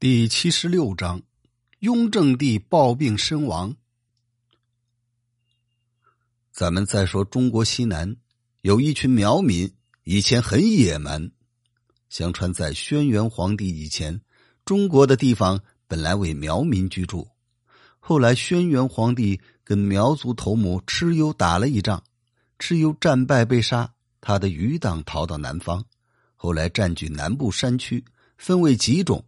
第七十六章，雍正帝暴病身亡。咱们再说中国西南有一群苗民，以前很野蛮。相传在轩辕皇帝以前，中国的地方本来为苗民居住。后来轩辕皇帝跟苗族头目蚩尤打了一仗，蚩尤战败被杀，他的余党逃到南方，后来占据南部山区，分为几种。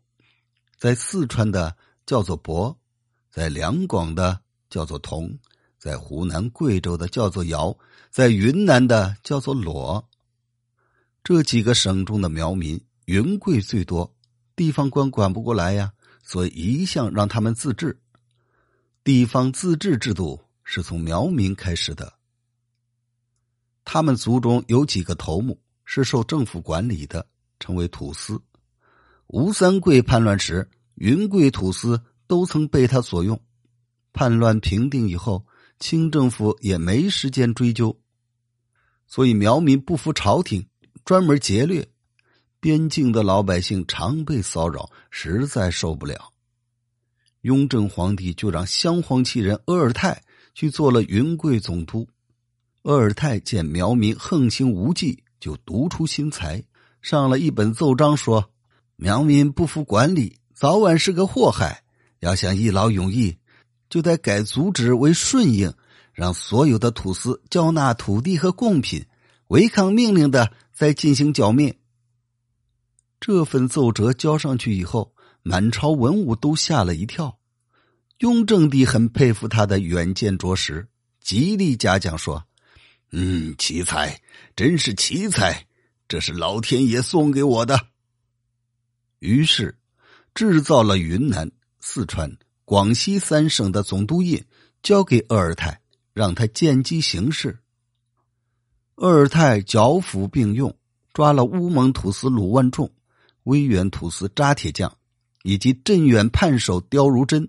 在四川的叫做亳，在两广的叫做同，在湖南、贵州的叫做瑶，在云南的叫做裸。这几个省中的苗民，云贵最多，地方官管不过来呀，所以一向让他们自治。地方自治制度是从苗民开始的。他们族中有几个头目是受政府管理的，称为土司。吴三桂叛乱时，云贵土司都曾被他所用。叛乱平定以后，清政府也没时间追究，所以苗民不服朝廷，专门劫掠边境的老百姓，常被骚扰，实在受不了。雍正皇帝就让镶黄旗人鄂尔泰去做了云贵总督。鄂尔泰见苗民横行无忌，就独出心裁，上了一本奏章说。苗民不服管理，早晚是个祸害。要想一劳永逸，就得改组织为顺应，让所有的土司交纳土地和贡品，违抗命令的再进行剿灭。这份奏折交上去以后，满朝文武都吓了一跳。雍正帝很佩服他的远见卓识，极力嘉奖说：“嗯，奇才，真是奇才！这是老天爷送给我的。”于是，制造了云南、四川、广西三省的总督印，交给鄂尔泰，让他见机行事。鄂尔泰剿抚并用，抓了乌蒙土司鲁万仲、威远土司扎铁匠，以及镇远判守刁如真，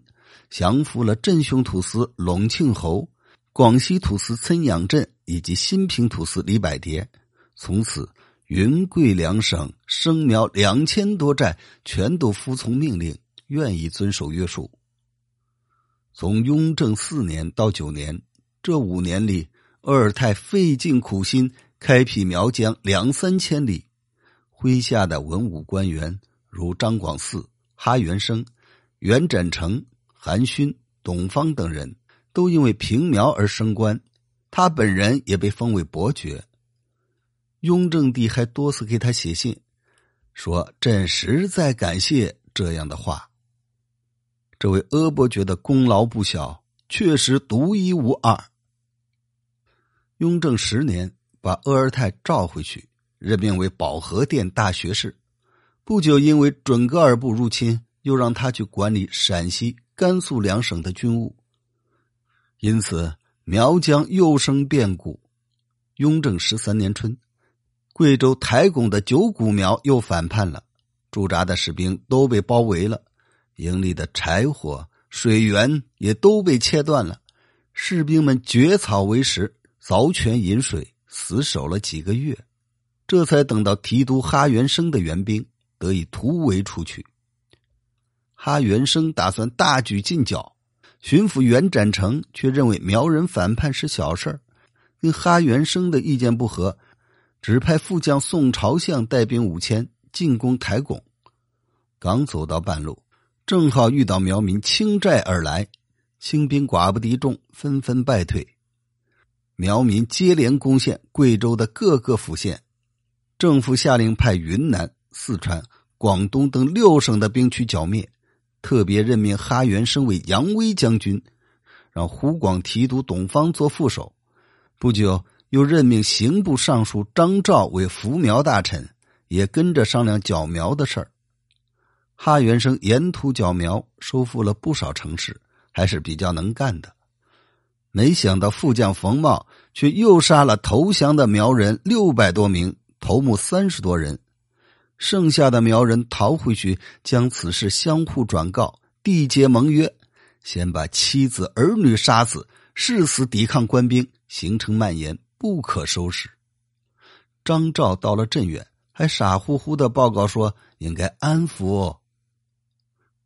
降服了镇雄土司隆庆侯、广西土司岑养镇以及新平土司李百蝶。从此。云贵两省生苗两千多寨全都服从命令，愿意遵守约束。从雍正四年到九年，这五年里，鄂尔泰费尽苦心开辟苗疆两三千里，麾下的文武官员如张广嗣、哈元生、袁展成、韩勋、董方等人都因为平苗而升官，他本人也被封为伯爵。雍正帝还多次给他写信，说：“朕实在感谢这样的话。”这位阿伯爵的功劳不小，确实独一无二。雍正十年，把鄂尔泰召回去，任命为保和殿大学士。不久，因为准噶尔部入侵，又让他去管理陕西、甘肃两省的军务，因此苗疆又生变故。雍正十三年春。贵州台拱的九股苗又反叛了，驻扎的士兵都被包围了，营里的柴火、水源也都被切断了，士兵们掘草为食，凿泉饮水，死守了几个月，这才等到提督哈元生的援兵得以突围出去。哈元生打算大举进剿，巡抚袁展成却认为苗人反叛是小事儿跟哈元生的意见不合。指派副将宋朝相带兵五千进攻台拱，刚走到半路，正好遇到苗民倾寨而来，清兵寡不敌众，纷纷败退。苗民接连攻陷贵州的各个府县，政府下令派云南、四川、广东等六省的兵去剿灭，特别任命哈元升为扬威将军，让湖广提督董方做副手。不久。又任命刑部尚书张昭为扶苗大臣，也跟着商量剿苗的事儿。哈元生沿途剿苗，收复了不少城市，还是比较能干的。没想到副将冯茂却又杀了投降的苗人六百多名，头目三十多人。剩下的苗人逃回去，将此事相互转告，缔结盟约，先把妻子儿女杀死，誓死抵抗官兵，形成蔓延。不可收拾。张昭到了镇远，还傻乎乎的报告说应该安抚。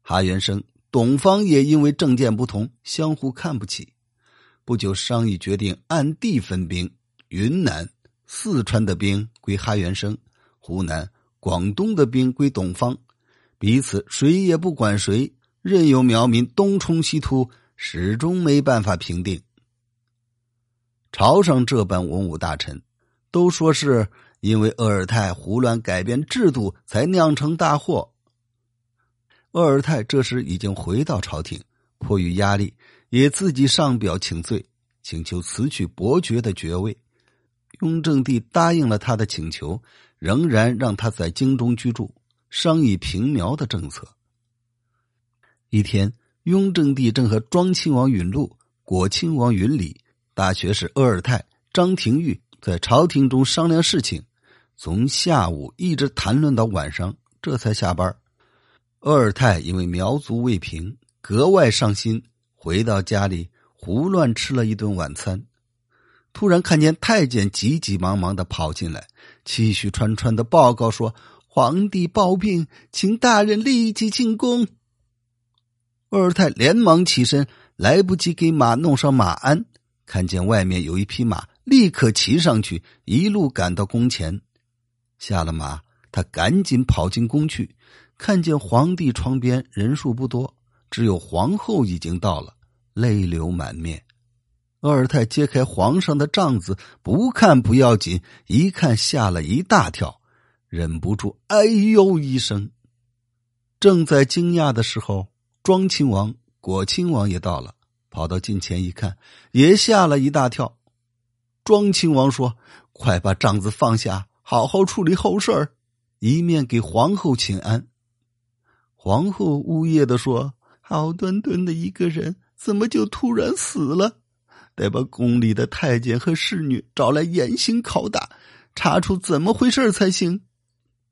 哈元生、董方也因为政见不同，相互看不起。不久，商议决定按地分兵，云南、四川的兵归哈元生，湖南、广东的兵归董方，彼此谁也不管谁，任由苗民东冲西突，始终没办法平定。朝上这般文武大臣都说是因为鄂尔泰胡乱改变制度，才酿成大祸。鄂尔泰这时已经回到朝廷，迫于压力。也自己上表请罪，请求辞去伯爵的爵位。雍正帝答应了他的请求，仍然让他在京中居住，商议平苗的政策。一天，雍正帝正和庄亲王允禄、果亲王允礼、大学士鄂尔泰、张廷玉在朝廷中商量事情，从下午一直谈论到晚上，这才下班。鄂尔泰因为苗族未平，格外伤心。回到家里，胡乱吃了一顿晚餐，突然看见太监急急忙忙的跑进来，气吁喘喘的报告说：“皇帝暴病，请大人立即进宫。”鄂尔泰连忙起身，来不及给马弄上马鞍，看见外面有一匹马，立刻骑上去，一路赶到宫前。下了马，他赶紧跑进宫去，看见皇帝床边人数不多，只有皇后已经到了。泪流满面，鄂尔泰揭开皇上的帐子，不看不要紧，一看吓了一大跳，忍不住哎呦一声。正在惊讶的时候，庄亲王、果亲王也到了，跑到近前一看，也吓了一大跳。庄亲王说：“快把帐子放下，好好处理后事儿，一面给皇后请安。”皇后呜咽的说：“好端端的一个人。”怎么就突然死了？得把宫里的太监和侍女找来严刑拷打，查出怎么回事才行。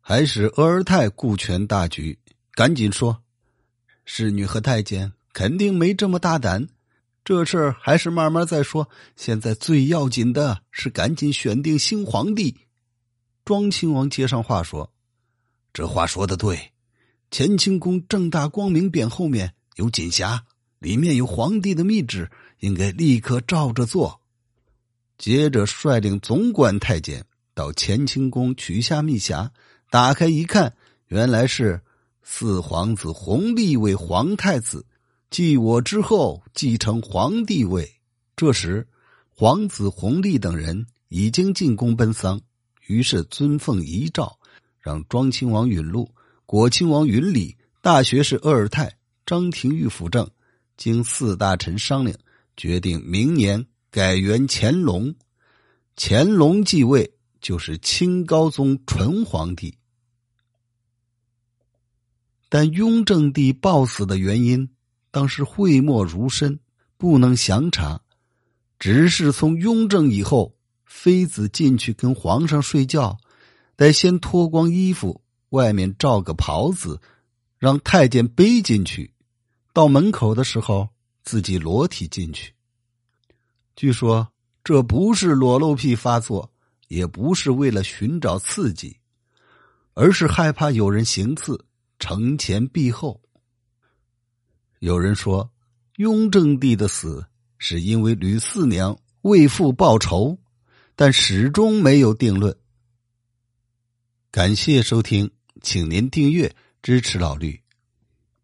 还是鄂尔泰顾全大局，赶紧说：“侍女和太监肯定没这么大胆，这事儿还是慢慢再说。现在最要紧的是赶紧选定新皇帝。”庄亲王接上话说：“这话说的对，乾清宫正大光明匾后面有锦匣。”里面有皇帝的密旨，应该立刻照着做。接着率领总管太监到乾清宫取下密匣，打开一看，原来是四皇子弘历为皇太子，继我之后继承皇帝位。这时，皇子弘历等人已经进宫奔丧，于是遵奉遗诏，让庄亲王允禄、果亲王允礼、大学士鄂尔泰、张廷玉辅政。经四大臣商量，决定明年改元乾隆。乾隆继位就是清高宗纯皇帝。但雍正帝暴死的原因，当时讳莫如深，不能详查。只是从雍正以后，妃子进去跟皇上睡觉，得先脱光衣服，外面罩个袍子，让太监背进去。到门口的时候，自己裸体进去。据说这不是裸露癖发作，也不是为了寻找刺激，而是害怕有人行刺，承前避后。有人说，雍正帝的死是因为吕四娘为父报仇，但始终没有定论。感谢收听，请您订阅支持老绿。